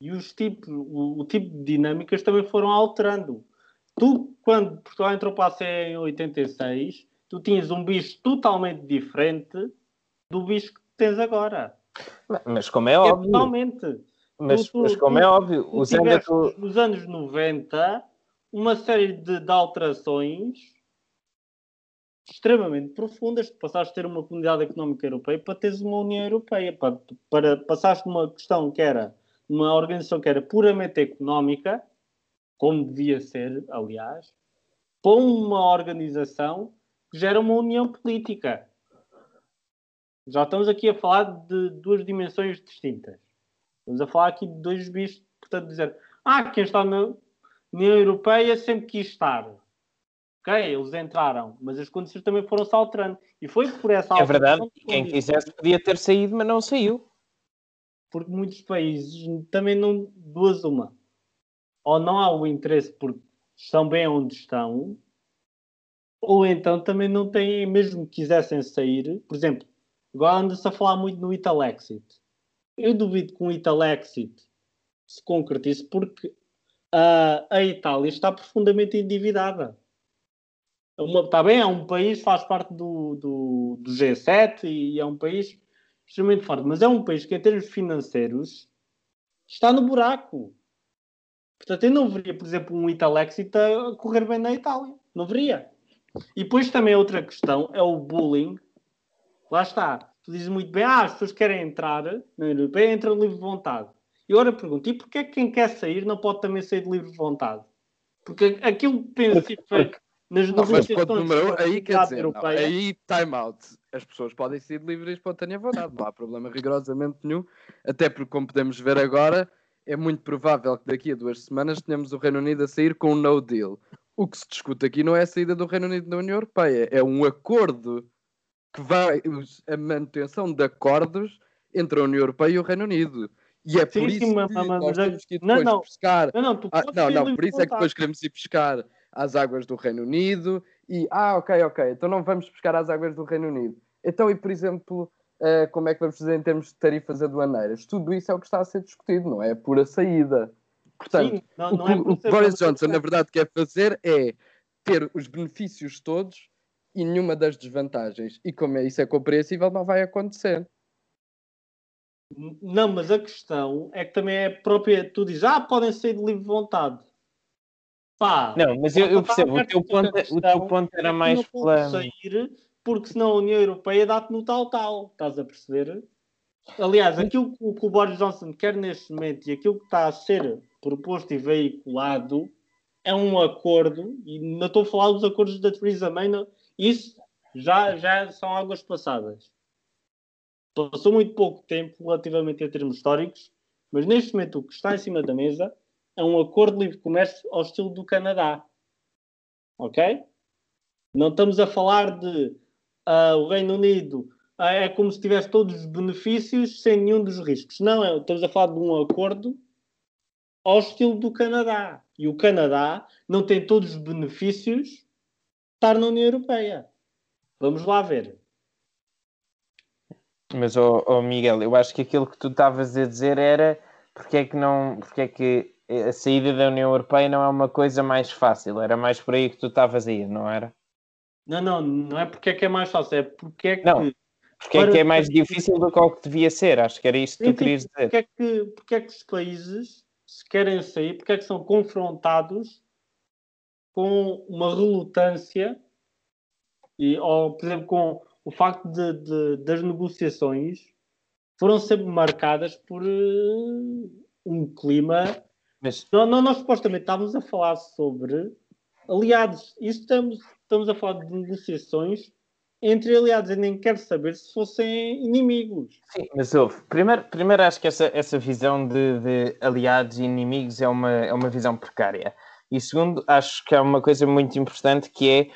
E os tipos, o, o tipo de dinâmicas também foram alterando. Tu, quando Portugal entrou para a CE em 86, tu tinhas um bicho totalmente diferente do bicho que tens agora. Mas como é, é óbvio. Totalmente. Mas, tu, mas como tu, é óbvio, usando tu... nos anos 90 uma série de, de, alterações extremamente profundas. Tu passaste a ter uma comunidade económica europeia para teres uma União Europeia. Para, para, passaste de uma questão que era uma organização que era puramente económica, como devia ser, aliás, para uma organização que gera uma união política. Já estamos aqui a falar de duas dimensões distintas. Estamos a falar aqui de dois bichos, portanto, dizer, ah, quem está na União Europeia sempre quis estar. Ok, eles entraram, mas as condições também foram-se alterando. E foi por essa É verdade, quem quisesse podia ter saído, mas não saiu. Porque muitos países também não. Duas uma. Ou não há o interesse porque estão bem onde estão, ou então também não têm, mesmo que quisessem sair. Por exemplo, agora anda-se a falar muito no Italexit eu duvido que um Italexit se concretize porque uh, a Itália está profundamente endividada. Uma, está bem, é um país, faz parte do, do, do, G7 e é um país extremamente forte, mas é um país que, em termos financeiros, está no buraco. Portanto, eu não veria, por exemplo, um Italexit a correr bem na Itália. Não veria. E depois também outra questão é o bullying. Lá está tu dizes muito bem, ah, as pessoas querem entrar na União Europeia, entram de livre vontade. E agora pergunto, e porquê que quem quer sair não pode também sair de livre vontade? Porque aquilo que penso é nas negociações... aí quer dizer, não, aí time out. As pessoas podem sair de livre e espontânea vontade, não há problema rigorosamente nenhum, até porque como podemos ver agora, é muito provável que daqui a duas semanas tenhamos o Reino Unido a sair com um no deal. O que se discute aqui não é a saída do Reino Unido da União Europeia, é um acordo que vai a manutenção de acordos entre a União Europeia e o Reino Unido. E é sim, por isso sim, que nós temos que depois não, não. pescar. Não, não, ah, não, não por isso é que depois queremos ir pescar às águas do Reino Unido e ah, ok, ok, então não vamos pescar às águas do Reino Unido. Então, e por exemplo, uh, como é que vamos fazer em termos de tarifas aduaneiras? Tudo isso é o que está a ser discutido, não é? Pura saída. Portanto, Sim, não, não o, que é o Boris Johnson, na verdade, quer fazer é ter os benefícios todos e nenhuma das desvantagens. E como é, isso é compreensível, não vai acontecer. Não, mas a questão é que também é própria. Tu dizes, ah, podem sair de livre vontade. Pá, não, mas eu, eu percebo, o teu, ponto, o teu ponto era mais pela. sair porque senão a União Europeia dá-te no tal tal. Estás a perceber? Aliás, aquilo que o Boris Johnson quer neste momento e aquilo que está a ser proposto e veiculado é um acordo, e não estou a falar dos acordos da Theresa May, não, isso já, já são águas passadas. Passou muito pouco tempo relativamente a termos históricos, mas neste momento o que está em cima da mesa é um acordo de livre comércio ao estilo do Canadá. Ok? Não estamos a falar de uh, o Reino Unido uh, é como se tivesse todos os benefícios sem nenhum dos riscos. Não, é, estamos a falar de um acordo ao estilo do Canadá. E o Canadá não tem todos os benefícios estar na União Europeia. Vamos lá ver. Mas, oh, oh Miguel, eu acho que aquilo que tu estavas a dizer era porque é que não, porque é que a saída da União Europeia não é uma coisa mais fácil, era mais por aí que tu estavas a ir, não era? Não, não, não é porque é que é mais fácil, é porque é que. Não, porque é que é mais difícil do que o que devia ser, acho que era isso que tu querias dizer. Porque é que, porque é que os países, se querem sair, porque é que são confrontados com uma relutância, e, ou, por exemplo, com o facto de, de das negociações foram sempre marcadas por uh, um clima. Mas... Não, não, nós supostamente estávamos a falar sobre aliados. Isso estamos, estamos a falar de negociações entre aliados. Eu nem quero saber se fossem inimigos. Sim, mas houve. Primeiro, primeiro acho que essa, essa visão de, de aliados e inimigos é uma, é uma visão precária. E segundo, acho que há uma coisa muito importante que é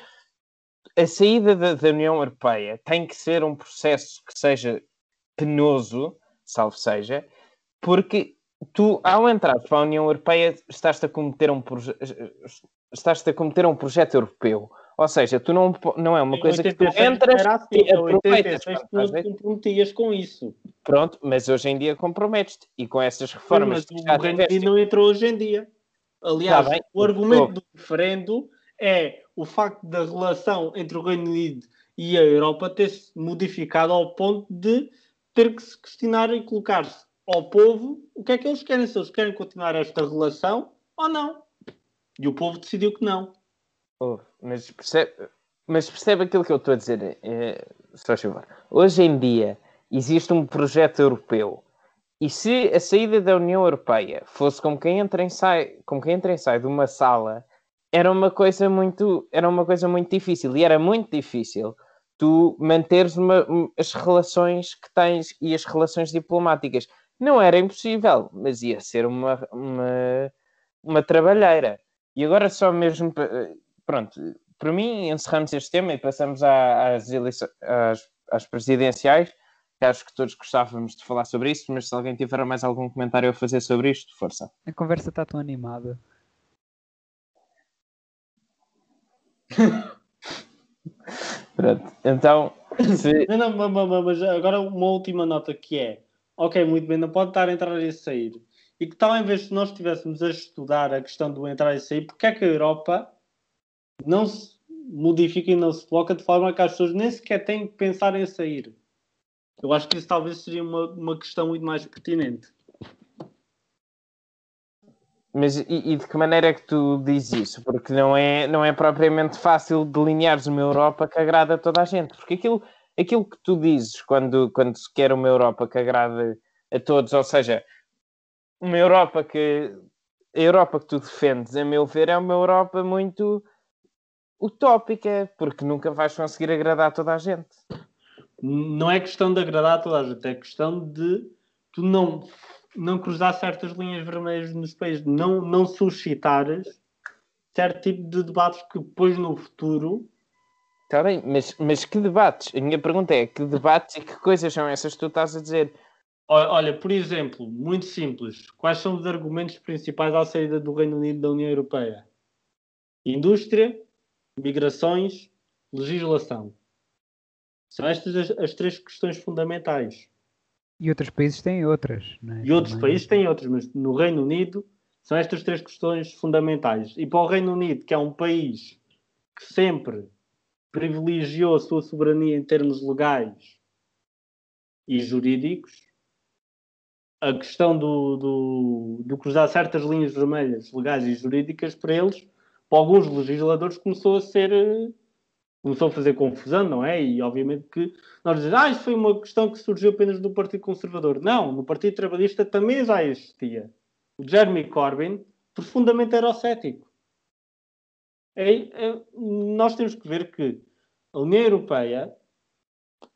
a saída da, da União Europeia tem que ser um processo que seja penoso, salvo seja, porque tu, ao entrar para a União Europeia, estás a cometer um, proje estás a cometer um projeto europeu. Ou seja, tu não, não é uma coisa que tu entras assim, e aproveitas. tu comprometias com isso. Pronto, mas hoje em dia comprometes-te. E com essas reformas Sim, mas o Reino Unido não entrou hoje em dia. Aliás, tá o argumento do referendo é o facto da relação entre o Reino Unido e a Europa ter-se modificado ao ponto de ter que se questionar e colocar-se ao povo o que é que eles querem, se eles querem continuar esta relação ou não. E o povo decidiu que não. Oh, mas, percebe, mas percebe aquilo que eu estou a dizer, é, só favor. Hoje em dia existe um projeto europeu e se a saída da União Europeia fosse como quem entra e sai, como quem entra e sai de uma sala, era uma coisa muito, era uma coisa muito difícil e era muito difícil tu manteres uma, as relações que tens e as relações diplomáticas. Não era impossível, mas ia ser uma, uma, uma trabalheira. E agora só mesmo pronto, para mim encerramos este tema e passamos às, às, às presidenciais. Acho que todos gostávamos de falar sobre isso, mas se alguém tiver mais algum comentário a fazer sobre isto, força. A conversa está tão animada. Pronto, então. Se... não, não, mas agora uma última nota que é: ok, muito bem, não pode estar a entrar e sair. E que tal, em vez de nós estivéssemos a estudar a questão do entrar e sair, porque é que a Europa não se modifica e não se coloca de forma que as pessoas nem sequer têm que pensar em sair. Eu acho que isso talvez seria uma, uma questão muito mais pertinente. Mas e, e, de que maneira é que tu dizes isso? Porque não é, não é propriamente fácil delineares uma Europa que agrada a toda a gente. Porque aquilo, aquilo que tu dizes quando, quando se quer uma Europa que agrade a todos, ou seja, uma Europa que. A Europa que tu defendes, a meu ver, é uma Europa muito utópica, porque nunca vais conseguir agradar toda a gente. Não é questão de agradar toda a gente, é questão de tu não, não cruzar certas linhas vermelhas nos países, não, não suscitares certo tipo de debates que depois no futuro. Está bem, mas, mas que debates? A minha pergunta é: que debates e que coisas são essas que tu estás a dizer? Olha, por exemplo, muito simples: quais são os argumentos principais à saída do Reino Unido da União Europeia? Indústria, migrações, legislação. São estas as, as, três questões fundamentais. E outros países têm outras. É? E outros Também. países têm outras, mas no Reino Unido são estas três questões fundamentais. E para o Reino Unido, que é um país que sempre privilegiou a sua soberania em termos legais e jurídicos, a questão do, do, do cruzar certas linhas vermelhas legais e jurídicas para eles para alguns legisladores começou a ser começou a fazer confusão, não é? E obviamente que nós dizemos, ah, isso foi uma questão que surgiu apenas do Partido Conservador. Não, no Partido Trabalhista também já existia. O Jeremy Corbyn, profundamente eurocético. É, é, nós temos que ver que a União Europeia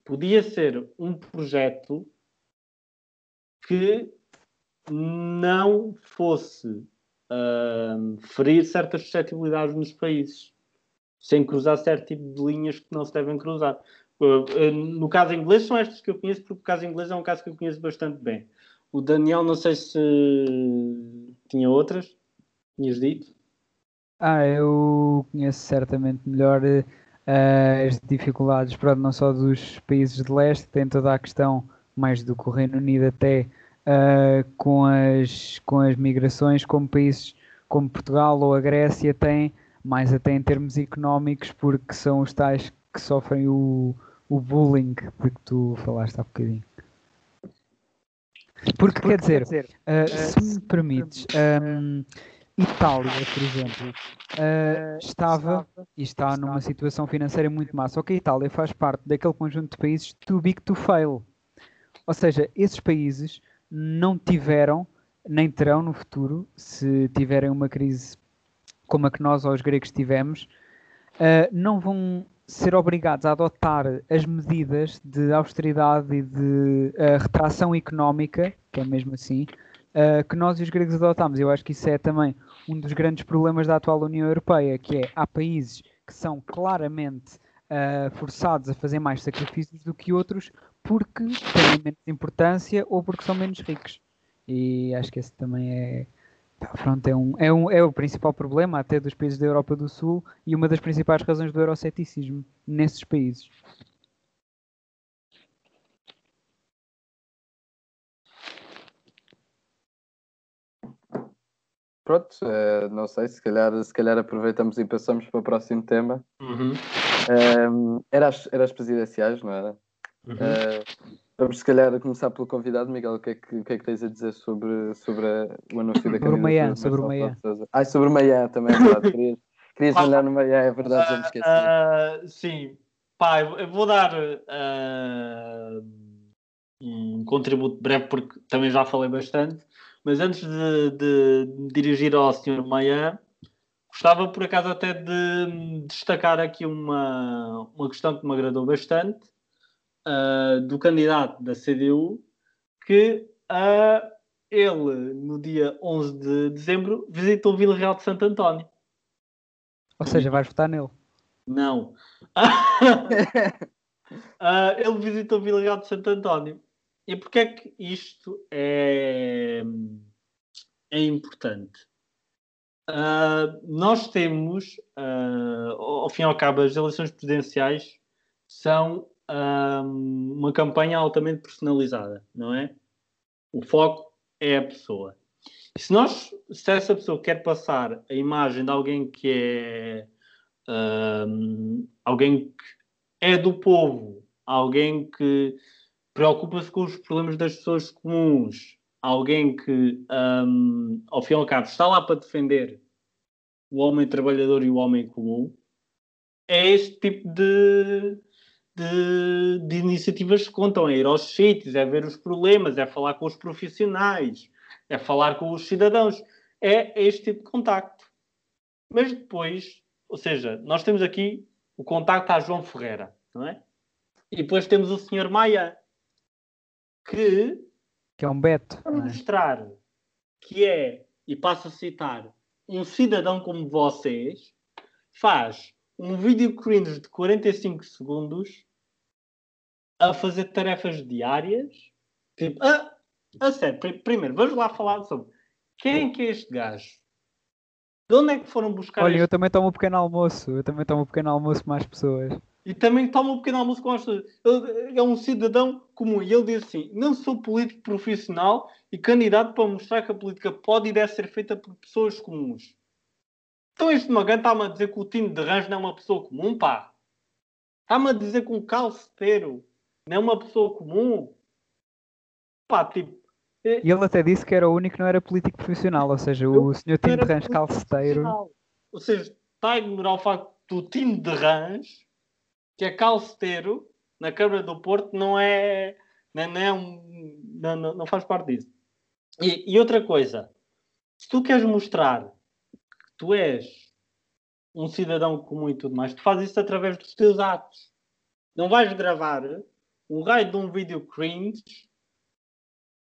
podia ser um projeto que não fosse uh, ferir certas suscetibilidades nos países, sem cruzar certo tipo de linhas que não se devem cruzar. Uh, uh, no caso inglês, são estas que eu conheço, porque o caso inglês é um caso que eu conheço bastante bem. O Daniel, não sei se tinha outras, tinhas dito. Ah, eu conheço certamente melhor uh, as dificuldades, pronto, não só dos países de leste, tem toda a questão, mais do que o Reino Unido até, uh, com, as, com as migrações, como países como Portugal ou a Grécia têm, mais até em termos económicos, porque são os tais que sofrem o, o bullying de que tu falaste há bocadinho. Porque, quer dizer, uh, se me permites, um, Itália, por exemplo, uh, estava e está numa situação financeira muito má. Só que a Itália faz parte daquele conjunto de países too big to fail. Ou seja, esses países não tiveram, nem terão no futuro, se tiverem uma crise como a que nós, aos gregos, tivemos, uh, não vão ser obrigados a adotar as medidas de austeridade e de uh, retração económica, que é mesmo assim, que nós e os gregos adotámos. Eu acho que isso é também um dos grandes problemas da atual União Europeia, que é há países que são claramente uh, forçados a fazer mais sacrifícios do que outros porque têm menos importância ou porque são menos ricos. E acho que esse também é, Pronto, é, um, é, um, é o principal problema até dos países da Europa do Sul e uma das principais razões do euroceticismo nesses países. Pronto, uh, não sei, se calhar, se calhar aproveitamos e passamos para o próximo tema. Uhum. Um, era, as, era as presidenciais, não era? Uhum. Uh, vamos se calhar começar pelo convidado, Miguel. O que é que, o que, é que tens a dizer sobre, sobre a, o anúncio da Sobre o Maian, sobre o Maian. Ah, sobre o Maian também, é verdade. Querias, querias mandar no Maian, é verdade, já me esqueci. Uh, sim, pá, eu vou dar uh, um contributo breve porque também já falei bastante. Mas antes de, de, dirigir ao Sr. Maia, gostava por acaso até de destacar aqui uma, uma questão que me agradou bastante uh, do candidato da CDU, que uh, ele, no dia 11 de dezembro, visitou o Vila Real de Santo António. Ou seja, vais votar nele? Não. uh, ele visitou o Vila Real de Santo António. E porquê é que isto é, é importante? Uh, nós temos, uh, ao fim e ao cabo, as eleições presidenciais são uh, uma campanha altamente personalizada, não é? O foco é a pessoa. E se nós, se essa pessoa quer passar a imagem de alguém que é alguém que é do povo, alguém que preocupa-se com os problemas das pessoas comuns, alguém que, um, ao fim e ao cabo, está lá para defender o homem trabalhador e o homem comum, é este tipo de, de, de, iniciativas que contam. É ir aos sítios, é ver os problemas, é falar com os profissionais, é falar com os cidadãos. É este tipo de contacto. Mas depois, ou seja, nós temos aqui o contacto a João Ferreira, não é? E depois temos o Sr. Maia, que, que é um Beto, para é? mostrar que é, e passo a citar, um cidadão como vocês, faz um vídeo cringe de 45 segundos a fazer tarefas diárias. Tipo, ah, a sério, primeiro, vamos lá falar sobre quem é que é este gajo? De onde é que foram buscar Olha, este... eu também tomo um pequeno almoço. Eu também tomo um pequeno almoço mais pessoas e também toma um pequeno almoço com as pessoas. Ele é um cidadão comum e ele diz assim: não sou político profissional e candidato para mostrar que a política pode e deve ser feita por pessoas comuns. Então este Magan está-me a dizer que o Tino de Range não é uma pessoa comum, pá. Está-me a dizer que um calceteiro não é uma pessoa comum. Pá, tipo. É... E ele até disse que era o único que não era político profissional, ou seja, o senhor Tino de Range calceteiro. Ou seja, está a ignorar o facto do Tino de Range que é calceteiro na Câmara do Porto não é, não, não é um, não, não, faz parte disso. E, e, outra coisa, se tu queres mostrar que tu és um cidadão comum e tudo mais, tu fazes isso através dos teus atos. Não vais gravar um raio de um vídeo cringe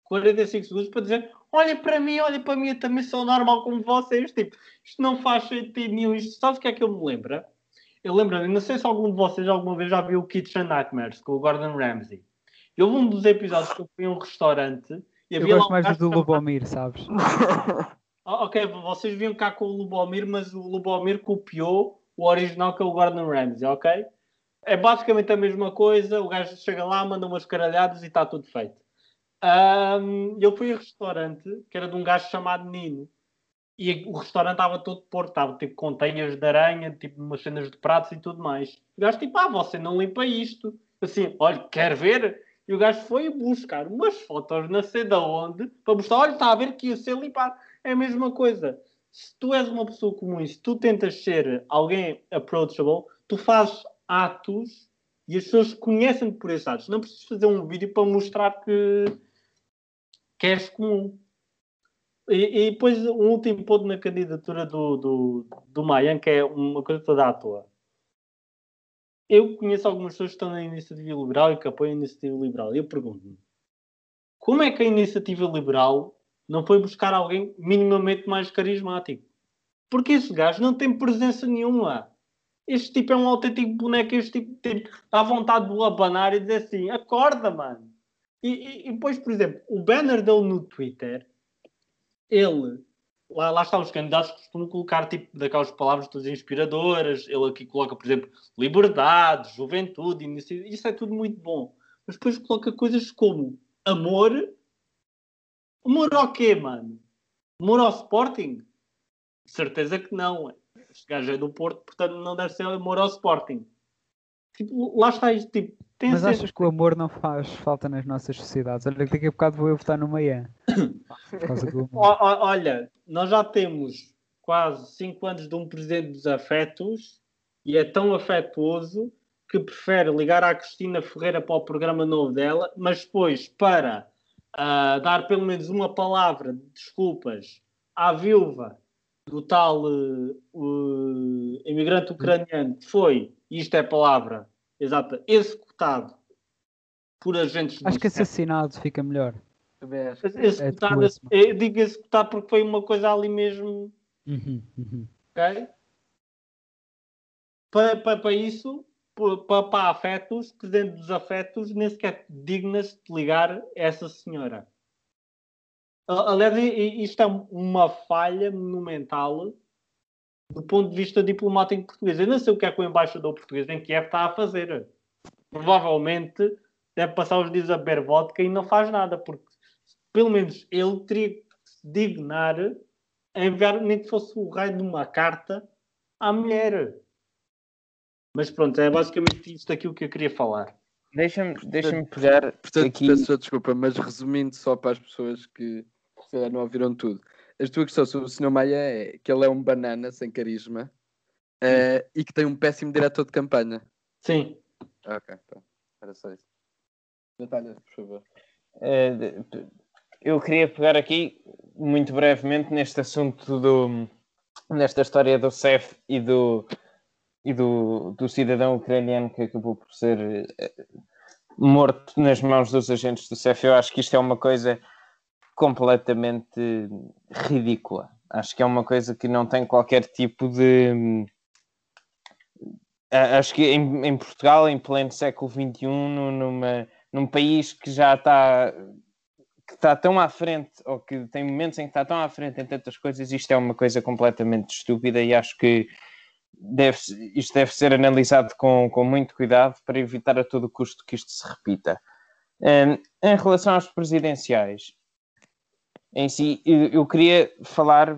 45 segundos para dizer olha para mim, olha para mim, eu também sou normal como vocês. Tipo, isto não faz sentido nenhum. Isto, sabes o que é que eu me lembro? Eu lembro-me, não sei se algum de vocês alguma vez já viu o Kitchen Nightmares com o Gordon Ramsay. Houve um dos episódios que eu fui a um restaurante e havia Eu gosto mais do Lubomir, sabes? Ah, ok, vocês viam cá com o Lubomir, mas o Lubomir copiou o original que é o Gordon Ramsay, ok? É basicamente a mesma coisa, o gajo chega lá, manda umas caralhadas e está tudo feito. Um, eu fui a um restaurante que era de um gajo chamado Nino e o restaurante estava todo porto, estava tipo com de aranha, tipo umas cenas de pratos e tudo mais. O gajo tipo, ah, você não limpa isto. Assim, olha, quer ver? E o gajo foi buscar umas fotos, não sei de onde, para mostrar, olha, está a ver que ia ser limpar. É a mesma coisa. Se tu és uma pessoa comum e se tu tentas ser alguém approachable, tu fazes atos e as pessoas conhecem-te por esses atos. Não precisas fazer um vídeo para mostrar que, que és comum. E, e, depois um último ponto na candidatura do, do, do Mayan, que é uma coisa toda à toa. Eu conheço algumas pessoas que estão na iniciativa liberal e que apoiam a iniciativa liberal. Eu pergunto-me, como é que a iniciativa liberal não foi buscar alguém minimamente mais carismático? Porque esse gajo não tem presença nenhuma. Este tipo é um autêntico boneco, este tipo, tipo dá vontade de o abanar e dizer assim, acorda, mano. E, e, e depois, por exemplo, o banner dele no Twitter ele, lá, lá está, os candidatos costumam colocar tipo daquelas palavras todas inspiradoras. Ele aqui coloca, por exemplo, liberdade, juventude, iniciativa. Isso é tudo muito bom. Mas depois coloca coisas como amor. Amor ao quê, mano? Amor ao Sporting? De certeza que não. Este gajo é do Porto, portanto não deve ser amor ao Sporting. Tipo, lá está isto, tipo, mas achas que o amor não faz falta nas nossas sociedades? Olha, daqui a bocado vou eu votar no Maia. Olha, nós já temos quase 5 anos de um presidente dos afetos e é tão afetuoso que prefere ligar à Cristina Ferreira para o programa novo dela, mas depois para uh, dar pelo menos uma palavra de desculpas à viúva do tal uh, uh, imigrante ucraniano que foi, isto é palavra exata, executado por agentes Acho que assassinado fica melhor. Executado, é digo executado porque foi uma coisa ali mesmo. Uhum, uhum. Ok? Para, para, para isso, para, para afetos, presidente dos afetos, nem sequer dignas de ligar essa senhora. Aliás, isto é uma falha monumental do ponto de vista diplomático português. Eu não sei o que é que o embaixador português em Kiev está a fazer. Provavelmente deve passar os dias a beber vodka e não faz nada, porque pelo menos ele teria que se dignar a enviar nem que fosse o raio de uma carta à mulher. Mas pronto, é basicamente isto aquilo que eu queria falar. Deixa-me deixa pegar. Portanto, aqui... peço desculpa, mas resumindo só para as pessoas que se não ouviram tudo a tua questão sobre o Sr. Maia é que ele é um banana sem carisma uh, e que tem um péssimo diretor de campanha. Sim. Ok, tá. Era só isso. Natália, por favor. Uh, eu queria pegar aqui, muito brevemente, neste assunto do. nesta história do CEF e do. e do, do cidadão ucraniano que acabou por ser uh, morto nas mãos dos agentes do CEF. Eu acho que isto é uma coisa completamente ridícula. Acho que é uma coisa que não tem qualquer tipo de. Acho que em, em Portugal, em pleno século XXI, numa, num país que já está que está tão à frente, ou que tem momentos em que está tão à frente em tantas coisas, isto é uma coisa completamente estúpida e acho que deve, isto deve ser analisado com, com muito cuidado para evitar a todo custo que isto se repita. Um, em relação aos presidenciais, em si, eu queria falar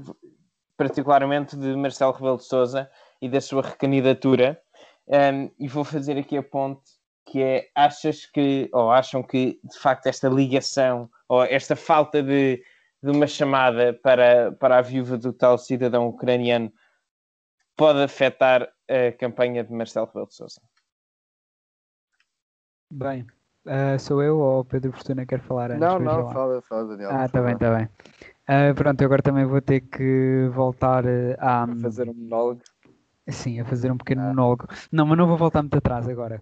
particularmente de Marcelo Rebelo de Sousa e da sua recandidatura, um, e vou fazer aqui a ponte que é, achas que, ou acham que, de facto, esta ligação, ou esta falta de, de uma chamada para, para a viúva do tal cidadão ucraniano pode afetar a campanha de Marcelo Rebelo de Sousa? Bem, Uh, sou eu ou o Pedro Fortuna quer falar antes? Não, não, fala, fala, Daniel. Ah, tá bem, tá bem. Uh, pronto, eu agora também vou ter que voltar a. a fazer um monólogo. Sim, a fazer um pequeno ah. monólogo. Não, mas não vou voltar muito atrás agora.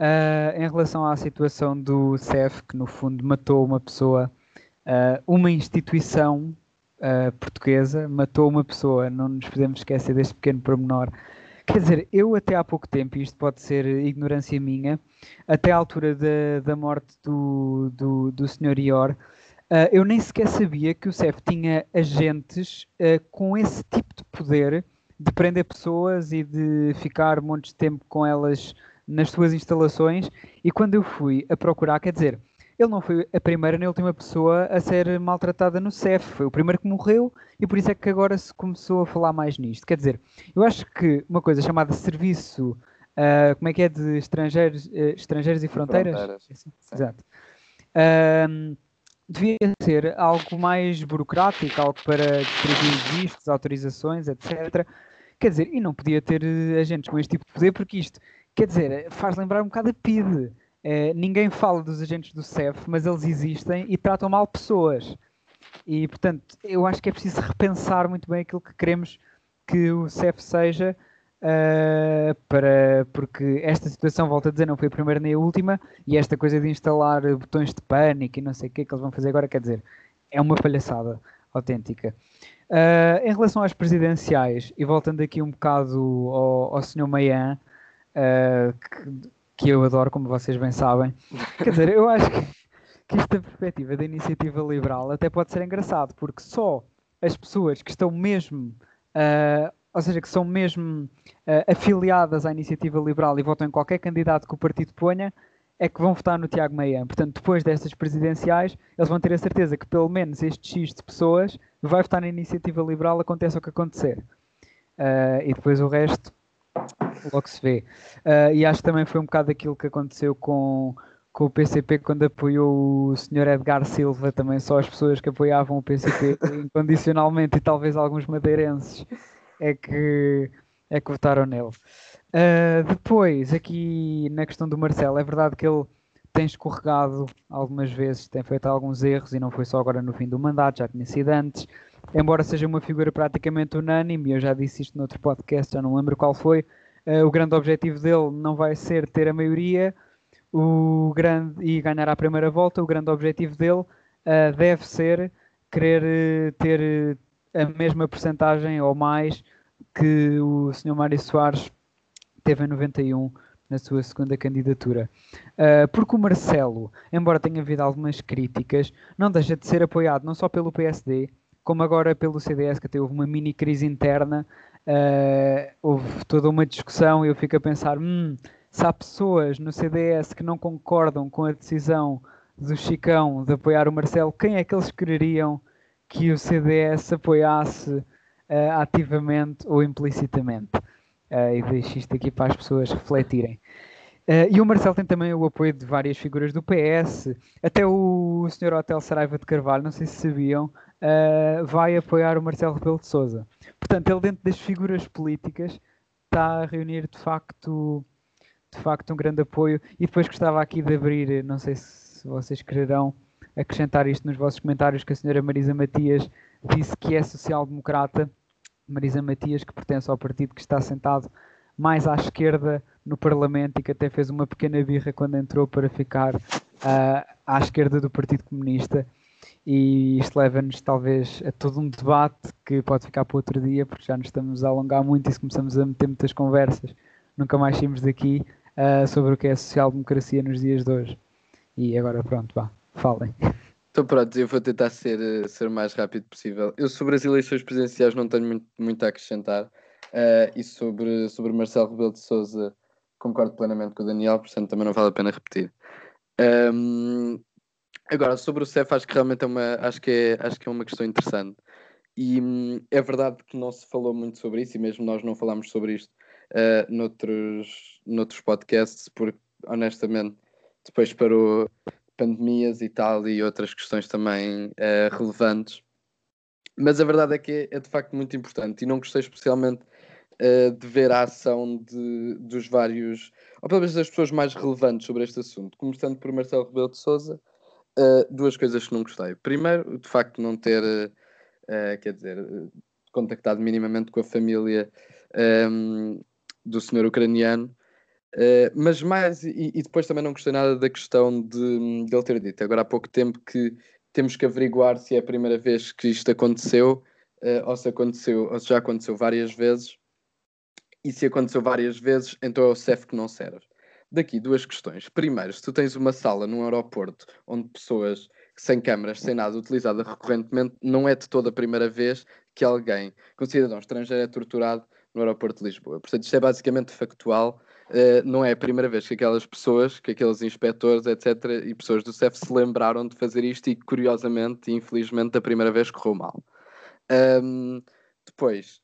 Uh, em relação à situação do CEF, que no fundo matou uma pessoa, uma instituição portuguesa matou uma pessoa, não nos podemos esquecer deste pequeno pormenor Quer dizer, eu até há pouco tempo, isto pode ser ignorância minha, até à altura da, da morte do, do, do Sr. Ior, uh, eu nem sequer sabia que o CEF tinha agentes uh, com esse tipo de poder de prender pessoas e de ficar montes de tempo com elas nas suas instalações. E quando eu fui a procurar, quer dizer, ele não foi a primeira nem a última pessoa a ser maltratada no CEF, foi o primeiro que morreu e por isso é que agora se começou a falar mais nisto. Quer dizer, eu acho que uma coisa chamada serviço, uh, como é que é, de estrangeiros, uh, estrangeiros e fronteiras? fronteiras. Exato. Uh, devia ser algo mais burocrático, algo para distribuir vistos, autorizações, etc. Quer dizer, e não podia ter eh, agentes com este tipo de poder, porque isto, quer dizer, faz lembrar um bocado a PIDE. Uh, ninguém fala dos agentes do CEF, mas eles existem e tratam mal pessoas. E, portanto, eu acho que é preciso repensar muito bem aquilo que queremos que o CEF seja, uh, para, porque esta situação, volto a dizer, não foi a primeira nem a última, e esta coisa de instalar botões de pânico e não sei o que é que eles vão fazer agora, quer dizer, é uma palhaçada autêntica. Uh, em relação às presidenciais, e voltando aqui um bocado ao, ao Sr. Mayan, uh, que que eu adoro, como vocês bem sabem. Quer dizer, eu acho que, que esta perspectiva da iniciativa liberal até pode ser engraçado, porque só as pessoas que estão mesmo, uh, ou seja, que são mesmo uh, afiliadas à iniciativa liberal e votam em qualquer candidato que o partido ponha, é que vão votar no Tiago Meia. Portanto, depois destas presidenciais, eles vão ter a certeza que pelo menos este X de pessoas vai votar na iniciativa liberal, aconteça o que acontecer. Uh, e depois o resto, logo se vê. Uh, e acho que também foi um bocado aquilo que aconteceu com, com o PCP quando apoiou o Sr. Edgar Silva, também só as pessoas que apoiavam o PCP incondicionalmente e talvez alguns madeirenses é que, é que votaram nele. Uh, depois, aqui na questão do Marcelo, é verdade que ele tem escorregado algumas vezes, tem feito alguns erros e não foi só agora no fim do mandato, já tinha sido antes. Embora seja uma figura praticamente unânime, eu já disse isto noutro podcast, já não lembro qual foi. Uh, o grande objetivo dele não vai ser ter a maioria o grande, e ganhar a primeira volta. O grande objetivo dele uh, deve ser querer ter a mesma percentagem ou mais que o Sr. Mário Soares teve em 91 na sua segunda candidatura. Uh, porque o Marcelo, embora tenha havido algumas críticas, não deixa de ser apoiado não só pelo PSD, como agora pelo CDS, que até houve uma mini crise interna, uh, houve toda uma discussão e eu fico a pensar, hum, se há pessoas no CDS que não concordam com a decisão do Chicão de apoiar o Marcelo, quem é que eles quereriam que o CDS apoiasse uh, ativamente ou implicitamente? Uh, e deixo isto aqui para as pessoas refletirem. Uh, e o Marcelo tem também o apoio de várias figuras do PS, até o, Sr. Hotel Saraiva de Carvalho, não sei se sabiam, uh, vai apoiar o Marcelo Rebelo de Souza. Portanto, ele dentro das figuras políticas está a reunir de facto, de facto um grande apoio. E depois gostava aqui de abrir, não sei se vocês quererão acrescentar isto nos vossos comentários, que a senhora Marisa Matias disse que é social-democrata Marisa Matias, que pertence ao partido que está sentado mais à esquerda no Parlamento e que até fez uma pequena birra quando entrou para ficar uh, à esquerda do Partido Comunista. E isto leva-nos talvez a todo um debate que pode ficar para outro dia, porque já nos estamos a alongar muito e se começamos a meter muitas conversas, nunca mais saímos daqui uh, sobre o que é a social-democracia nos dias de hoje. E agora pronto, vá, falem. Então pronto, eu vou tentar ser, eh, ser o mais rápido possível. Eu sobre as eleições presidenciais não tenho muito, muito a acrescentar. Uh, e sobre, sobre Marcelo Rebelo de Souza concordo plenamente com o Daniel, portanto também não vale a pena repetir. Um, agora, sobre o CEF, acho que realmente é uma, acho que é, acho que é uma questão interessante. E hum, é verdade que não se falou muito sobre isso, e mesmo nós não falámos sobre isto uh, noutros, noutros podcasts, porque honestamente depois parou, pandemias e tal, e outras questões também uh, relevantes. Mas a verdade é que é, é, de facto muito importante e não gostei especialmente uh, de ver a ação de, dos vários, ou pelo menos das pessoas mais relevantes sobre este assunto. Começando por Marcelo Rebelo de Souza, uh, duas coisas que não gostei. Primeiro, de facto, não ter, quer dizer, contactado minimamente com a família um, ehm, do senhor ucraniano Uh, mas mais, e, e, depois também não gostei nada da questão de, de ele ter dito agora há pouco tempo que temos que averiguar se é a primeira vez que isto aconteceu uh, ou se aconteceu, ou se já aconteceu várias vezes e se aconteceu várias vezes, então é o CEF que não serve. Daqui duas questões. Primeiro, se tu tens uma sala num aeroporto onde pessoas sem câmaras, sem nada, utilizada recorrentemente, não é de toda a primeira vez que alguém com cidadão estrangeiro é torturado no aeroporto de Lisboa. Portanto, isto é basicamente factual Uh, não é a primeira vez que aquelas pessoas, que aqueles inspectores, etc., e pessoas do CEF se lembraram de fazer isto e, curiosamente e infelizmente, a primeira vez correu mal. Um, depois,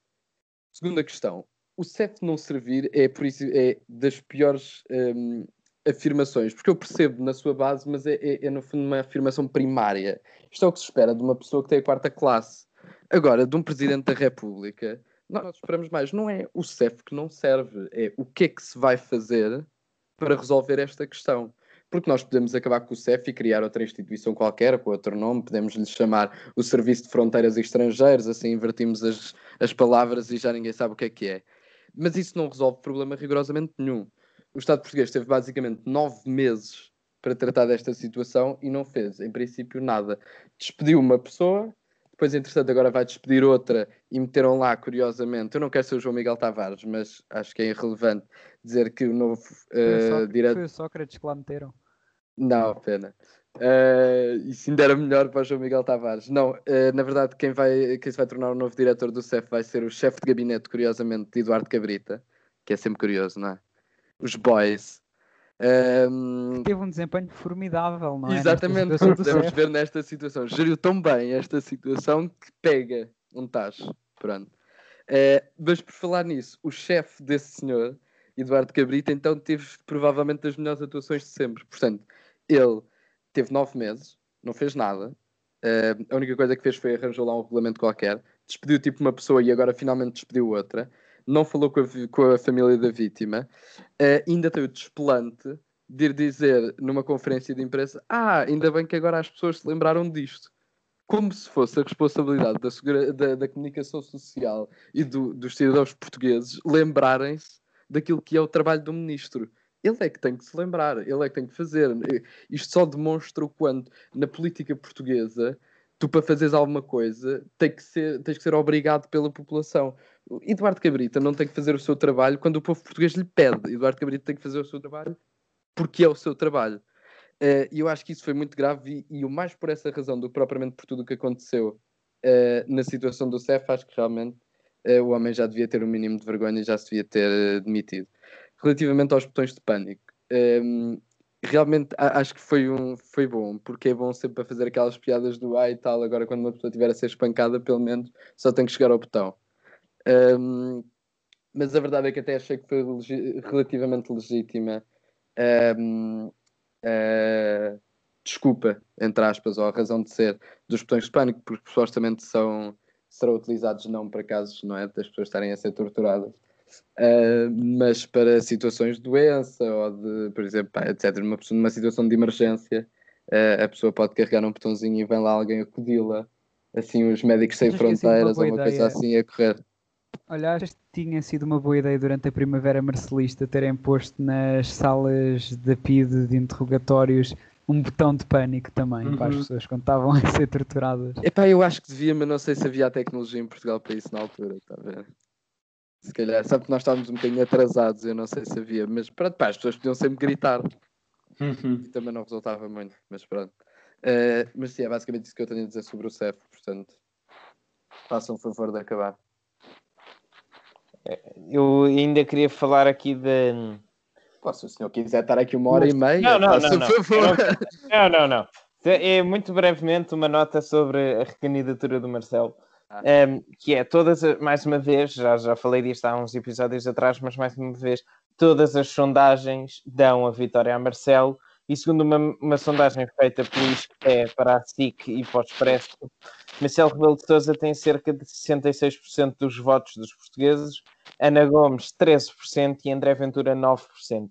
segunda questão. O CEF não servir é, por isso, é das piores um, afirmações, porque eu percebo na sua base, mas é, é, é, no fundo uma afirmação primária. Isto é o que se espera de uma pessoa que tem a quarta classe. Agora, de um Presidente da República, nós esperamos mais. Não é o CEF que não serve, é o que é que se vai fazer para resolver esta questão. Porque nós podemos acabar com o CEF e criar outra instituição qualquer, com outro nome, podemos lhe chamar o Serviço de Fronteiras e Estrangeiros, assim invertimos as, as palavras e já ninguém sabe o que é que é. Mas isso não resolve problema rigorosamente nenhum. O Estado português teve basicamente nove meses para tratar desta situação e não fez, em princípio, nada. Despediu uma pessoa depois, entretanto, agora vai despedir outra e meteram lá, curiosamente, eu não quero ser o João Miguel Tavares, mas acho que é irrelevante dizer que o novo uh, diretor. Foi o Sócrates que lá meteram. Não, pena. Uh, isso ainda era melhor para o João Miguel Tavares. Não, uh, na verdade, quem, vai, quem se vai tornar o novo diretor do CEF vai ser o chefe de gabinete, curiosamente, de Eduardo Cabrita, que é sempre curioso, não é? Os boys. Um... Teve um desempenho formidável, não é? Exatamente, podemos ver nesta situação. Geriu tão bem esta situação que pega um tacho. Pronto. Uh, mas por falar nisso, o chefe desse senhor, Eduardo Cabrita, então teve provavelmente as melhores atuações de sempre. Portanto, ele teve nove meses, não fez nada. Uh, a única coisa que fez foi arranjou lá um regulamento qualquer, despediu tipo uma pessoa e agora finalmente despediu outra. Não falou com a, com a família da vítima. Uh, ainda teve o desplante de ir dizer numa conferência de imprensa: Ah, ainda bem que agora as pessoas se lembraram disto. Como se fosse a responsabilidade da, da, da comunicação social e do, dos cidadãos portugueses lembrarem-se daquilo que é o trabalho do ministro ele é que tem que se lembrar, ele é que tem que fazer. Isto só demonstra o quanto na política portuguesa tu para fazeres alguma coisa tem que ser, tens que ser obrigado pela população. Eduardo Cabrita não tem que fazer o seu trabalho quando o povo português lhe pede. Eduardo Cabrita tem que fazer o seu trabalho porque é o seu trabalho. Eh, e eu acho que isso foi muito grave e, e o mais por essa razão do que propriamente por tudo o que aconteceu uh, na situação do CEF, acho que realmente uh, o homem já devia ter um mínimo de vergonha e já se devia ter demitido relativamente aos botões de pânico. Um, realmente acho que foi, um, foi bom, porque é bom sempre fazer aquelas piadas do ai e tal, agora quando uma pessoa estiver a ser espancada, pelo menos só tem que chegar ao botão. Um, mas a verdade é que até achei que foi relativamente legítima um, desculpa, entre aspas, ou a razão de ser dos botões de pânico, porque supostamente são, serão utilizados não para casos não é, das pessoas estarem a ser torturadas, Uh, mas para situações de doença ou de, por exemplo, pá, etc., numa, numa situação de emergência, uh, a pessoa pode carregar um botãozinho e vem lá alguém acudi-la, assim, os médicos sem fronteiras ou uma ideia. coisa assim a correr. Olha, acho que tinha sido uma boa ideia durante a Primavera Marcelista terem posto nas salas da PID de interrogatórios um botão de pânico também uhum. para as uhum. pessoas quando estavam a ser torturadas. Epá, eu acho que devia, mas não sei se havia a tecnologia em Portugal para isso na altura, está a ver? Se calhar, sabe que nós estávamos um bocadinho atrasados, eu não sei se havia, mas pronto, pá, as pessoas podiam sempre gritar. Uhum. E também não resultava muito, mas pronto. Uh, mas sim, é basicamente isso que eu tenho a dizer sobre o CEF, portanto, façam o favor de acabar. É, eu ainda queria falar aqui de. Pô, se o senhor quiser estar aqui uma hora e meia, não, não, não, não. Favor. não, não, não. É muito brevemente uma nota sobre a recandidatura do Marcelo. Ah. Um, que é todas, mais uma vez, já, já falei disto há uns episódios atrás, mas mais uma vez, todas as sondagens dão a vitória a Marcelo. E segundo uma, uma sondagem feita pelo ISCTE para a SIC e para o Marcelo Rebelo de Sousa tem cerca de 66% dos votos dos portugueses, Ana Gomes 13% e André Ventura 9%.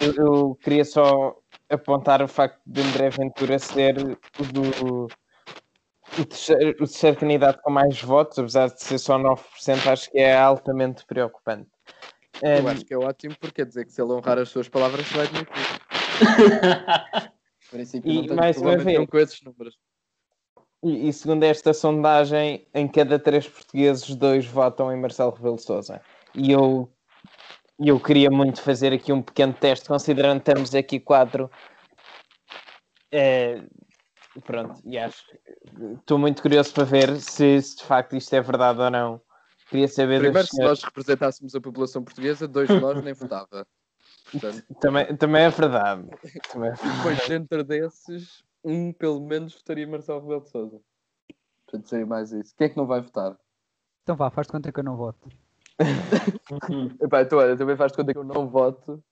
Eu, eu queria só apontar o facto de André Ventura ser o do, o terceiro, o terceiro candidato com mais votos, apesar de ser só 9%, acho que é altamente preocupante. Eu um, acho que é ótimo porque quer dizer que se ele honrar as suas palavras vai princípio, e mais uma vez, com esses números. E, e, segundo esta sondagem, em cada três portugueses, dois votam em Marcelo Rebelo Sousa. E eu, eu queria muito fazer aqui um pequeno teste, considerando que temos aqui quatro. É, Pronto, e acho estou muito curioso para ver se, se, de facto isto é verdade ou não. Queria saber. Primeiro, se nós representássemos a população portuguesa, dois de nós nem votava. Portanto... Também, também é verdade. Também é verdade. Depois, dentro desses, um pelo menos votaria Marcelo Rebelo de Souza. Portanto, sei mais isso. Quem é que não vai votar? Então vá, faz de conta que eu não voto. Epá, então olha, também faz de conta que eu não voto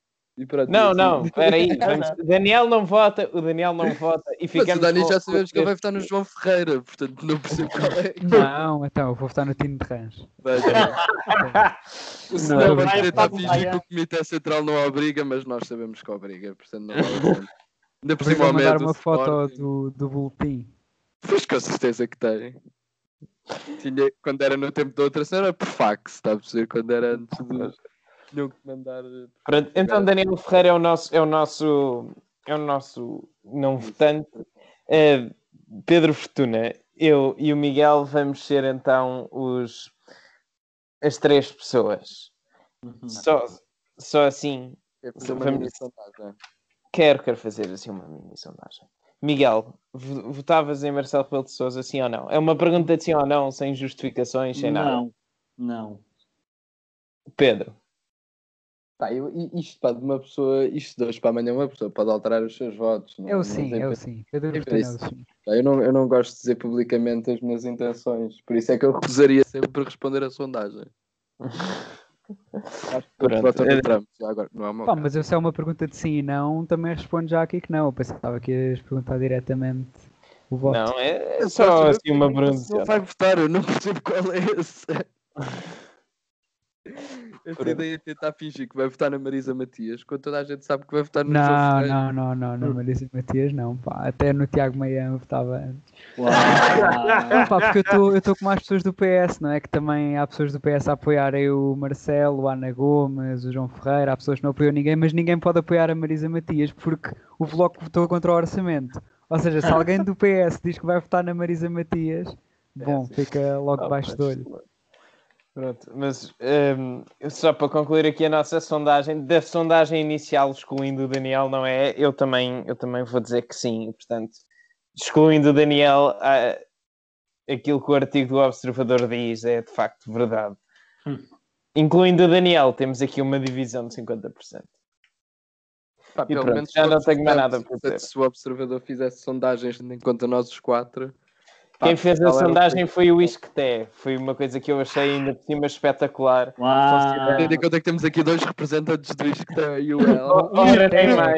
não, não, espera aí. Daniel não vota, o Daniel não vota e ficamos. Mas o Dani já sabemos que ele vai votar no João Ferreira, portanto não percebo qual é. Não, então eu vou votar no Tino de Rãs. o senhor vai tentar fingir que o Comitê Central não obriga, mas nós sabemos que obriga, portanto não vale. Ainda por cima, mandar uma foto do, do boletim. Pois com certeza que tem. Tinha, quando era no tempo da outra senhora, por fax, está a perceber? Quando era antes de que mandar. Eh, Pronto, então Daniel Ferreira é o nosso, é o nosso, é o nosso não votante. É, Pedro Fortuna, eu e o Miguel vamos ser então os as três pessoas. Uhum. Só, só assim. Vamos... quero, quero fazer assim uma mini sondagem. Miguel, votavas em Marcelo Rebelo de Sousa, sim ou não? É uma pergunta de sim ou não, sem justificações, sem não, nada. Não, não. Pedro. Pá, eu, isto pá, de uma pessoa, isto de hoje para amanhã uma pessoa pode alterar os seus votos. Não, eu sim, eu sim. Pedro é sim. Eu não, eu não gosto de dizer publicamente as minhas intenções, por isso é que eu recusaria sempre responder a sondagem. Pronto, é... Trump, agora, não é uma Pá, mas se é uma pergunta de sim e não, também respondo já aqui que não. Eu pensava que ias perguntar diretamente o voto. Não, é, é só assim uma pergunta. Não vai votar, eu não percebo qual é esse. Essa ideia é tentar fingir que vai votar na Marisa Matias, quando toda a gente sabe que vai votar no Não, não, não, não, na Marisa Matias não, pá. Até no Tiago Meian votava antes. não, pá, porque eu estou com mais pessoas do PS, não é? Que também há pessoas do PS a apoiarem o Marcelo, a Ana Gomes, o João Ferreira, há pessoas que não apoiam ninguém, mas ninguém pode apoiar a Marisa Matias porque o Bloco votou contra o orçamento. Ou seja, se alguém do PS diz que vai votar na Marisa Matias, bom, fica logo baixo do olho. Pronto, mas um, só para concluir aqui a nossa sondagem, da sondagem inicial, excluindo o Daniel, não é? Eu também, eu também vou dizer que sim, portanto, excluindo o Daniel, aquilo que o artigo do Observador diz é de facto verdade. Hum. Incluindo o Daniel, temos aqui uma divisão de 50%. Pá, e pelo pronto, menos já não tenho mais nada para dizer. Se o Observador fizesse sondagens tendo em conta nós os quatro quem fez a sondagem foi o Isqueté. Foi uma coisa que eu achei ainda por cima espetacular. Tendo em conta que temos aqui dois representantes do Isqueté e o El.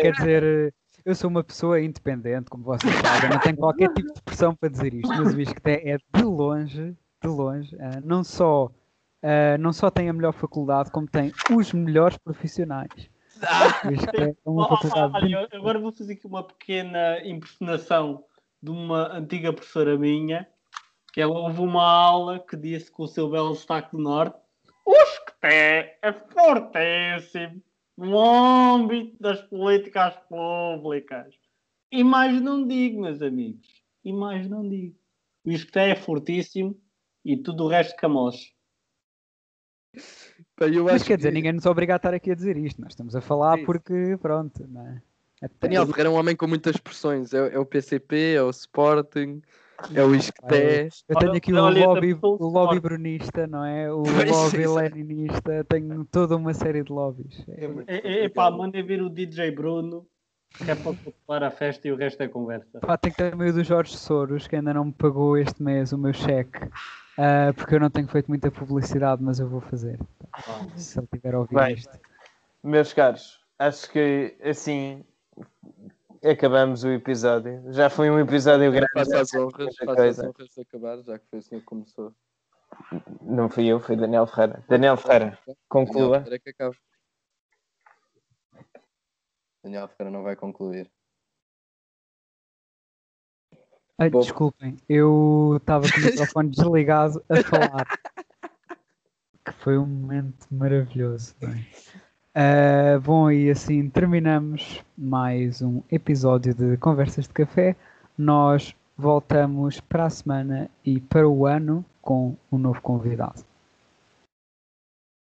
Quer dizer, eu sou uma pessoa independente, como vocês sabem, não tenho qualquer tipo de pressão para dizer isto, mas o Isqueté é de longe, de longe, uh, não só uh, não só tem a melhor faculdade, como tem os melhores profissionais. Ah, é uma faculdade olha, agora vou fazer aqui uma pequena impersonação de uma antiga professora minha, que ela houve uma aula que disse com o seu belo destaque do Norte, o Esqueté é fortíssimo no âmbito das políticas públicas. E mais não digo, meus amigos. E mais não digo. O Esqueté é fortíssimo e tudo o resto camoche. Mas quer dizer, ninguém nos obriga a estar aqui a dizer isto. Nós estamos a falar porque, pronto, não é? Daniel Ferreira é um homem com muitas expressões. É, é o PCP, é o Sporting, é o Isqueté. Eu tenho aqui o lobby, o lobby brunista, não é? O lobby leninista. Tenho toda uma série de lobbies. É, é, é pá, mandem ver o DJ Bruno, que é para ocupar a festa e o resto é conversa. Pá, tem também o do Jorge Soros, que ainda não me pagou este mês o meu cheque. Uh, porque eu não tenho feito muita publicidade, mas eu vou fazer. Se ele tiver a ouvir Bem, isto. Meus caros, acho que assim acabamos o episódio. Já foi um episódio grande. Faça as honras, faça as honras de acabar, já que foi assim que começou. Não fui eu, foi Daniel Ferreira. Daniel Ferreira, conclua. Daniel Ferreira que acaba. Daniel Ferreira não vai concluir. Ai, desculpem, eu estava com o microfone desligado a falar. que foi um momento maravilhoso. Bem. Uh, bom, e assim terminamos mais um episódio de Conversas de Café. Nós voltamos para a semana e para o ano com um novo convidado.